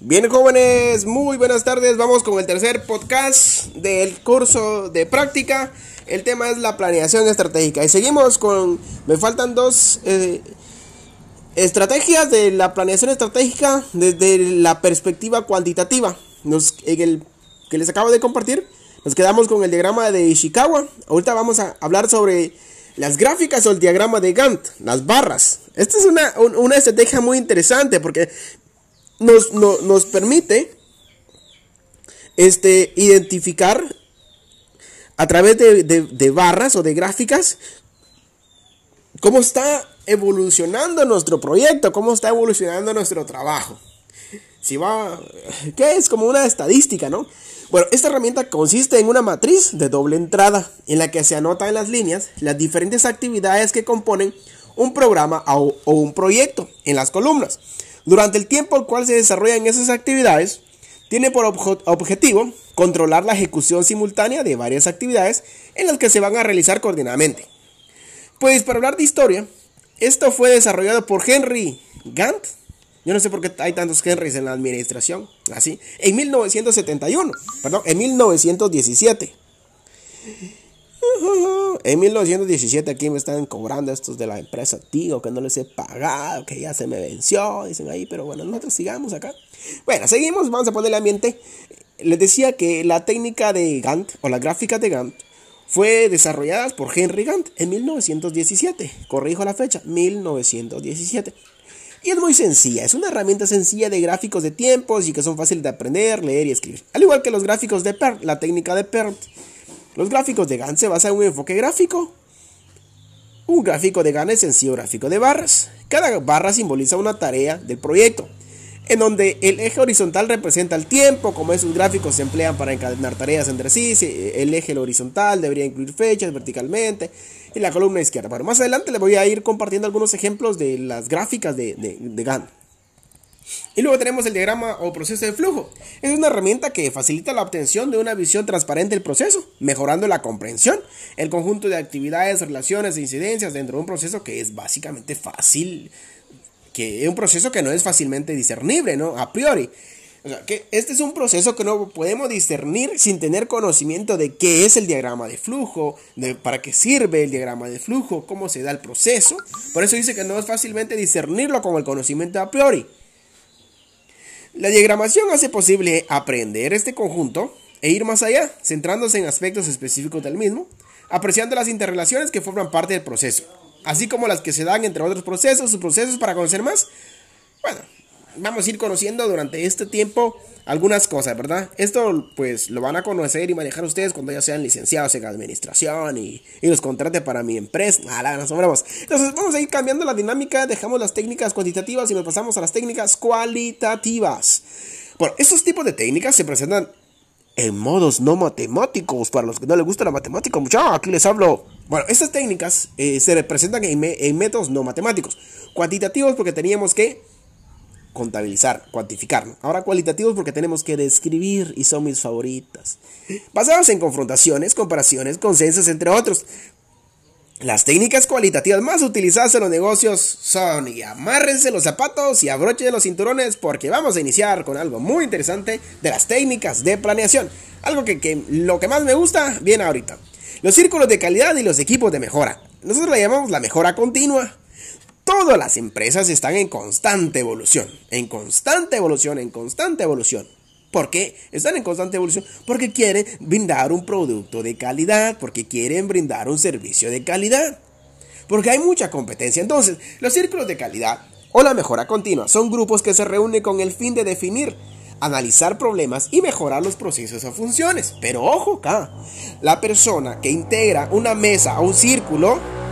Bien jóvenes, muy buenas tardes. Vamos con el tercer podcast del curso de práctica. El tema es la planeación estratégica. Y seguimos con... Me faltan dos eh, estrategias de la planeación estratégica desde la perspectiva cuantitativa. En el que les acabo de compartir, nos quedamos con el diagrama de Ishikawa. Ahorita vamos a hablar sobre las gráficas o el diagrama de Gantt, las barras. Esta es una, una estrategia muy interesante porque nos, nos permite este, identificar a través de, barras o de gráficas cómo está evolucionando nuestro proyecto, cómo está evolucionando nuestro trabajo. Si va, ¿qué es? Como una estadística, ¿no? Bueno, esta herramienta consiste en una matriz de doble entrada en la que se anotan en las líneas las diferentes actividades que componen un programa o un proyecto en las columnas. Durante el tiempo al cual se desarrollan esas actividades, tiene por objetivo controlar la ejecución simultánea de varias actividades en las que se van a realizar coordinadamente. Pues para hablar de historia, esto fue desarrollado por Henry Gantt. Yo no sé por qué hay tantos Henrys en la administración. Así. En 1971. Perdón, en 1917. En 1917 aquí me están cobrando estos de la empresa Tigo que no les he pagado, que ya se me venció, dicen ahí, pero bueno, nosotros sigamos acá. Bueno, seguimos, vamos a ponerle ambiente. Les decía que la técnica de Gantt o la gráfica de Gantt fue desarrollada por Henry Gantt en 1917. Corrijo la fecha, 1917. Y es muy sencilla, es una herramienta sencilla de gráficos de tiempos y que son fáciles de aprender, leer y escribir. Al igual que los gráficos de PERT, la técnica de PERT los gráficos de Gantt se basan en un enfoque gráfico. Un gráfico de Gantt es sencillo gráfico de barras. Cada barra simboliza una tarea del proyecto, en donde el eje horizontal representa el tiempo, como esos gráficos se emplean para encadenar tareas entre sí, el eje horizontal debería incluir fechas verticalmente, y la columna izquierda. Bueno, más adelante les voy a ir compartiendo algunos ejemplos de las gráficas de, de, de Gantt. Y luego tenemos el diagrama o proceso de flujo. Es una herramienta que facilita la obtención de una visión transparente del proceso, mejorando la comprensión, el conjunto de actividades, relaciones e incidencias dentro de un proceso que es básicamente fácil, que es un proceso que no es fácilmente discernible, ¿no? A priori. O sea, que este es un proceso que no podemos discernir sin tener conocimiento de qué es el diagrama de flujo, de para qué sirve el diagrama de flujo, cómo se da el proceso. Por eso dice que no es fácilmente discernirlo con el conocimiento a priori. La diagramación hace posible aprender este conjunto e ir más allá, centrándose en aspectos específicos del mismo, apreciando las interrelaciones que forman parte del proceso, así como las que se dan entre otros procesos, sus procesos para conocer más. Bueno, vamos a ir conociendo durante este tiempo algunas cosas, ¿verdad? Esto pues lo van a conocer y manejar ustedes cuando ya sean licenciados en administración y, los contrate para mi empresa. Ah, nos Entonces vamos a ir cambiando la dinámica, dejamos las técnicas cuantitativas y nos pasamos a las técnicas cualitativas. Bueno, estos tipos de técnicas se presentan en modos no matemáticos. Para los que no les gusta la matemática, muchachos, aquí les hablo. Bueno, estas técnicas eh, se representan en, en métodos no matemáticos. Cuantitativos porque teníamos que contabilizar, cuantificar. Ahora cualitativos porque tenemos que describir y son mis favoritas. Basadas en confrontaciones, comparaciones, consensos, entre otros. Las técnicas cualitativas más utilizadas en los negocios son y amárrense los zapatos y abrochen los cinturones porque vamos a iniciar con algo muy interesante de las técnicas de planeación. Algo que, que lo que más me gusta viene ahorita. Los círculos de calidad y los equipos de mejora. Nosotros le llamamos la mejora continua. Todas las empresas están en constante evolución, en constante evolución, en constante evolución. ¿Por qué están en constante evolución? Porque quieren brindar un producto de calidad, porque quieren brindar un servicio de calidad. Porque hay mucha competencia. Entonces, los círculos de calidad o la mejora continua son grupos que se reúnen con el fin de definir, analizar problemas y mejorar los procesos o funciones. Pero ojo acá, la persona que integra una mesa o un círculo